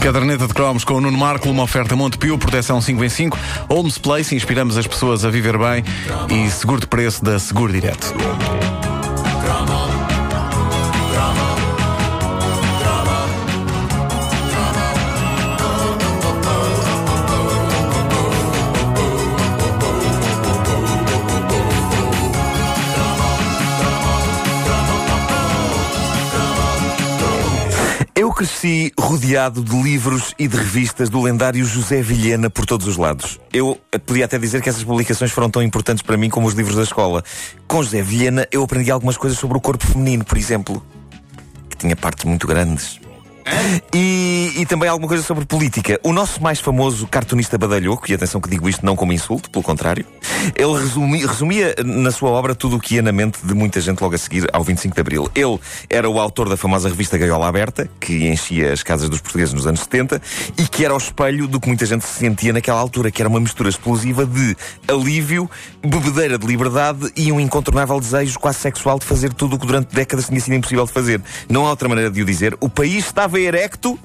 Caderneta de cromos com o Nuno Marco, uma oferta Montepio, proteção 5 em 5, Holmes Place, inspiramos as pessoas a viver bem e seguro de preço da Seguro Direto. Eu cresci rodeado de livros e de revistas do lendário José Vilhena por todos os lados. Eu podia até dizer que essas publicações foram tão importantes para mim como os livros da escola. Com José Vilhena eu aprendi algumas coisas sobre o corpo feminino, por exemplo, que tinha partes muito grandes. E, e, também alguma coisa sobre política. O nosso mais famoso cartunista badalhoco, e atenção que digo isto não como insulto, pelo contrário, ele resumia, resumia na sua obra tudo o que ia na mente de muita gente logo a seguir ao 25 de Abril. Ele era o autor da famosa revista Gaiola Aberta, que enchia as casas dos portugueses nos anos 70, e que era o espelho do que muita gente se sentia naquela altura, que era uma mistura explosiva de alívio, bebedeira de liberdade e um incontornável desejo quase sexual de fazer tudo o que durante décadas tinha sido impossível de fazer. Não há outra maneira de o dizer. O país estava erecto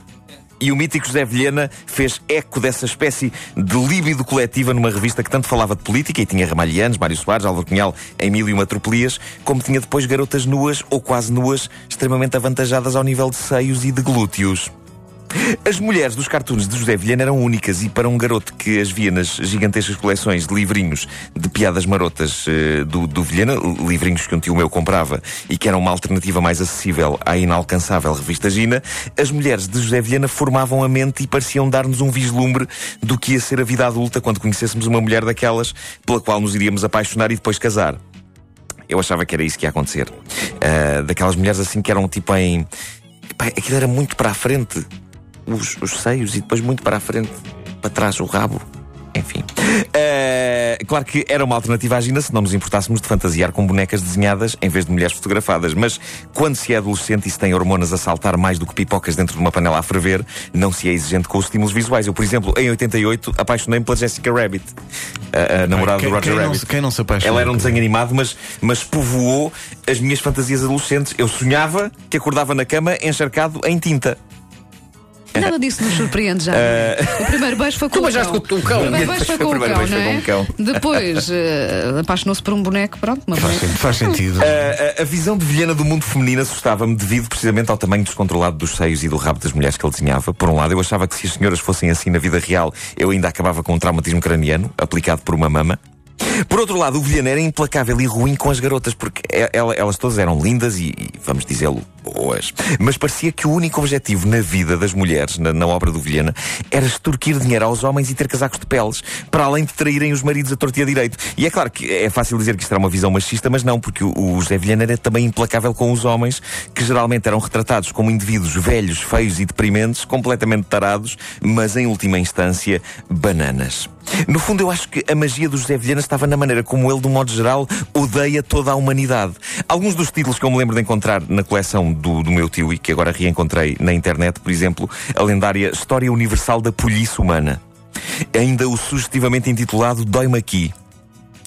e o mítico José Vilhena fez eco dessa espécie de líbido coletiva numa revista que tanto falava de política e tinha Ramalhianos, Mário Soares, Álvaro Cunhal, em mil e uma tropelias, como tinha depois garotas nuas ou quase nuas, extremamente avantajadas ao nível de seios e de glúteos. As mulheres dos cartoons de José Vilhena eram únicas e para um garoto que as via nas gigantescas coleções de livrinhos de piadas marotas uh, do, do Vilhena, livrinhos que um tio meu comprava e que eram uma alternativa mais acessível à inalcançável revista Gina, as mulheres de José Vilhena formavam a mente e pareciam dar-nos um vislumbre do que ia ser a vida adulta quando conhecêssemos uma mulher daquelas pela qual nos iríamos apaixonar e depois casar. Eu achava que era isso que ia acontecer. Uh, daquelas mulheres assim que eram tipo em. Aquilo era muito para a frente os, os seios e depois muito para a frente, para trás o rabo. Enfim. Uh, claro que era uma alternativa à Gina se não nos importássemos de fantasiar com bonecas desenhadas em vez de mulheres fotografadas. Mas quando se é adolescente e se tem hormonas a saltar mais do que pipocas dentro de uma panela a ferver, não se é exigente com os estímulos visuais. Eu, por exemplo, em 88, apaixonei-me pela Jessica Rabbit, a, a namorada quem, do Roger quem Rabbit. Não, quem não se apaixona? Ela era um desenho animado, mas, mas povoou as minhas fantasias adolescentes. Eu sonhava que acordava na cama encharcado em tinta. Nada disso nos surpreende já. Uh... O primeiro beijo foi com tu o cão. com o cão. O primeiro beijo foi com o cão, beijo não foi é? cão. Depois uh, apaixonou-se por um boneco, pronto, uma Faz, boneca. faz sentido. Uh, a, a visão de Vilhena do mundo feminino assustava-me devido precisamente ao tamanho descontrolado dos seios e do rabo das mulheres que ele desenhava. Por um lado, eu achava que se as senhoras fossem assim na vida real, eu ainda acabava com um traumatismo craniano aplicado por uma mama. Por outro lado, o Vilhena era implacável e ruim com as garotas, porque elas todas eram lindas e, vamos dizê-lo, boas. Mas parecia que o único objetivo na vida das mulheres, na, na, obra do Vilhena, era extorquir dinheiro aos homens e ter casacos de peles, para além de traírem os maridos a torto e a direito. E é claro que é fácil dizer que isto era uma visão machista, mas não, porque o, o José Vilhena era também implacável com os homens, que geralmente eram retratados como indivíduos velhos, feios e deprimentes, completamente tarados, mas em última instância, bananas. No fundo, eu acho que a magia do José Vilhena estava na maneira como ele, de um modo geral, odeia toda a humanidade. Alguns dos títulos que eu me lembro de encontrar na coleção do, do meu tio e que agora reencontrei na internet, por exemplo, a lendária História Universal da Polícia Humana. Ainda o sugestivamente intitulado Dói-me Aqui,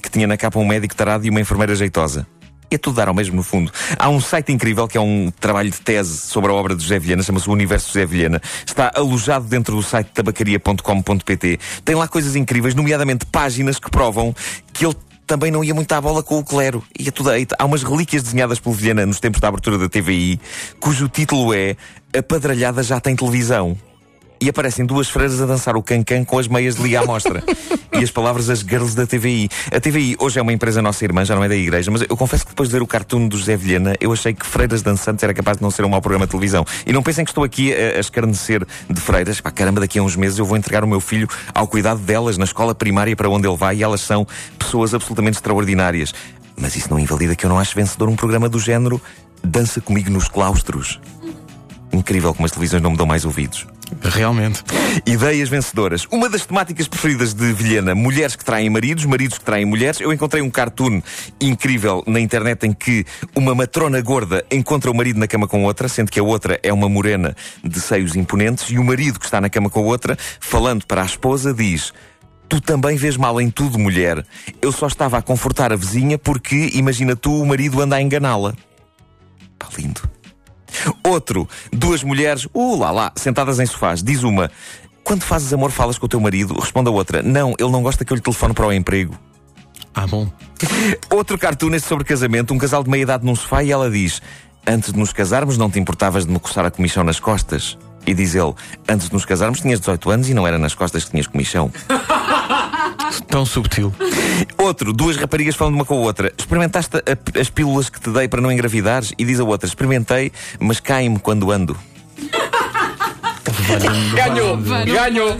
que tinha na capa um médico tarado e uma enfermeira jeitosa. É tudo dar ao mesmo fundo. Há um site incrível que é um trabalho de tese sobre a obra de José Vilhena, chama-se o Universo José Vilhena. Está alojado dentro do site tabacaria.com.pt. Tem lá coisas incríveis, nomeadamente páginas que provam que ele também não ia muito à bola com o clero. Ia tudo aí. Há umas relíquias desenhadas pelo Vilhena nos tempos da abertura da TVI, cujo título é A Padralhada Já Tem Televisão. E aparecem duas freiras a dançar o cancan com as meias de liga à mostra. e as palavras as girls da TVI. A TVI hoje é uma empresa nossa irmã, já não é da igreja, mas eu confesso que depois de ver o cartoon do José Vilhena, eu achei que Freiras Dançantes era capaz de não ser um mau programa de televisão. E não pensem que estou aqui a, a escarnecer de freiras. Pá, caramba, daqui a uns meses eu vou entregar o meu filho ao cuidado delas na escola primária para onde ele vai e elas são pessoas absolutamente extraordinárias. Mas isso não invalida que eu não acho vencedor um programa do género Dança Comigo nos Claustros. Incrível como as televisões não me dão mais ouvidos. Realmente. Ideias vencedoras. Uma das temáticas preferidas de Vilhena, mulheres que traem maridos, maridos que traem mulheres. Eu encontrei um cartoon incrível na internet em que uma matrona gorda encontra o marido na cama com outra, sendo que a outra é uma morena de seios imponentes, e o marido que está na cama com a outra, falando para a esposa, diz: Tu também vês mal em tudo, mulher. Eu só estava a confortar a vizinha porque, imagina tu, o marido anda a enganá-la. Outro, duas mulheres, uh lá lá, sentadas em sofás. Diz uma, quando fazes amor falas com o teu marido? Responde a outra, não, ele não gosta que eu lhe telefone para o emprego. Ah, bom. Outro cartoon é sobre casamento, um casal de meia idade num sofá e ela diz, antes de nos casarmos não te importavas de me coçar a comichão nas costas? E diz ele, antes de nos casarmos tinhas 18 anos e não era nas costas que tinhas comichão. Tão subtil. Outro, duas raparigas falando uma com a outra. Experimentaste a- as pílulas que te dei para não engravidares? E diz a outra, experimentei, mas cai-me quando ando. Ganhou! Ganhou!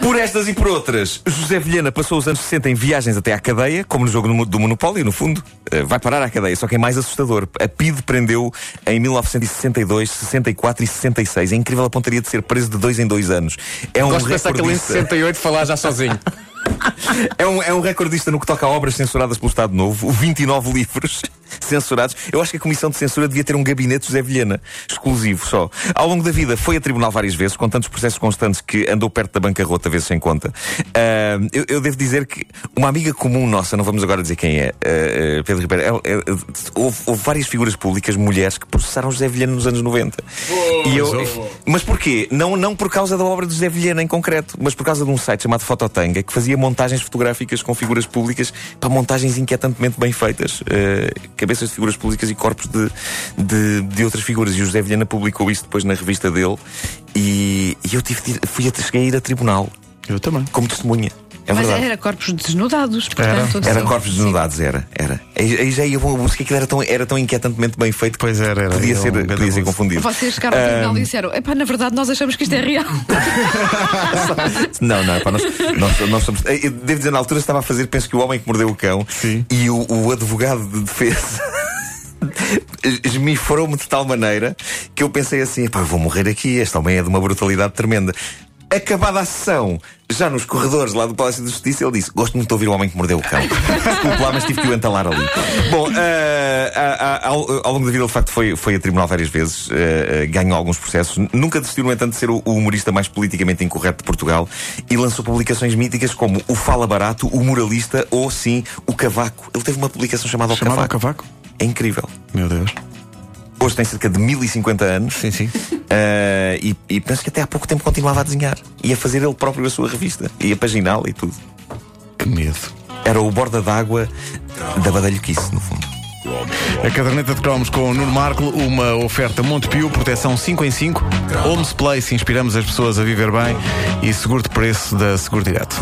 Por estas e por outras, José Vilhena passou os anos 60 em viagens até à cadeia, como no jogo do Monopólio, no fundo. Eh, vai parar à cadeia, só que é mais assustador. A PIDE prendeu em 1962, 64 e 66. É incrível a pontaria de ser preso de dois em dois anos. É um Gosto de pensar que ele em recordista. 68 falar já sozinho. É um, é um recordista no que toca a obras censuradas pelo Estado Novo, 29 livros censurados. Eu acho que a Comissão de Censura devia ter um gabinete José Vilhena, exclusivo só. Ao longo da vida foi a tribunal várias vezes, com tantos processos constantes que andou perto da bancarrota, vezes sem conta. Ah, eu, eu devo dizer que uma amiga comum nossa, não vamos agora dizer quem é, ah, Pedro Ribeiro, ela- ela- houve, houve várias figuras públicas, mulheres, que processaram José Vilhena nos anos 90. e eu, mas porquê? Não, não por causa da obra de José Vilhena em concreto, mas por causa de um site chamado Fototanga que fazia montagens fotográficas com figuras públicas para montagens inquietantemente bem feitas. eh, cabeças de figuras públicas e corpos de, de, de outras figuras. E o José Vilhena publicou isso depois na revista dele. E, e eu tive de ir, fui a, cheguei a ir a tribunal Eu também. como testemunha. É Mas verdade. era corpos desnudados, portanto. Era sim. corpos desnudados, era, era. Aí, já ia bom, porque aquilo era tão, era tão inquietantemente bem feito que Pois era, era. podia Era ser, um podia ser confundido. Vocês chegaram ao tribunal e disseram: epá, na verdade nós achamos que isto é real. Não, não, pá, nós, nós, nós somos. eu Devo dizer, na altura estava a fazer, penso que o homem que mordeu o cão Sim. e o, o advogado de defesa. Esmifrou-me de tal maneira que eu pensei assim: pá, vou morrer aqui. Este homem é de uma brutalidade tremenda. Acabada a sessão, já nos corredores lá do Palácio de Justiça, ele disse: Gosto muito de ouvir o homem que mordeu o cão. Desculpe lá, mas tive que o entalar ali. Bom, ah, ao, ao longo da vida, ele de facto foi, foi a tribunal várias vezes, ah, ganhou alguns processos. Nunca desistiu, no entanto, de ser o, o humorista mais politicamente incorreto de Portugal e lançou publicações míticas como O Fala Barato, O Moralista ou, sim, O Cavaco. Ele teve uma publicação chamada O Chamava o Cavaco. cavaco? É incrível. Meu Deus. Hoje tem cerca de 1050 anos. Sim, sim. Ah, e, e penso que até há pouco tempo continuava a desenhar. E a fazer ele próprio a sua revista. E a paginá-la e tudo. Que medo. Era o borda d'água da badalhoquice, no fundo. A caderneta de cromos com o Nuno Marco, uma oferta Montepio, proteção 5 em 5, Homes Place, inspiramos as pessoas a viver bem e seguro de preço da Seguro Direto.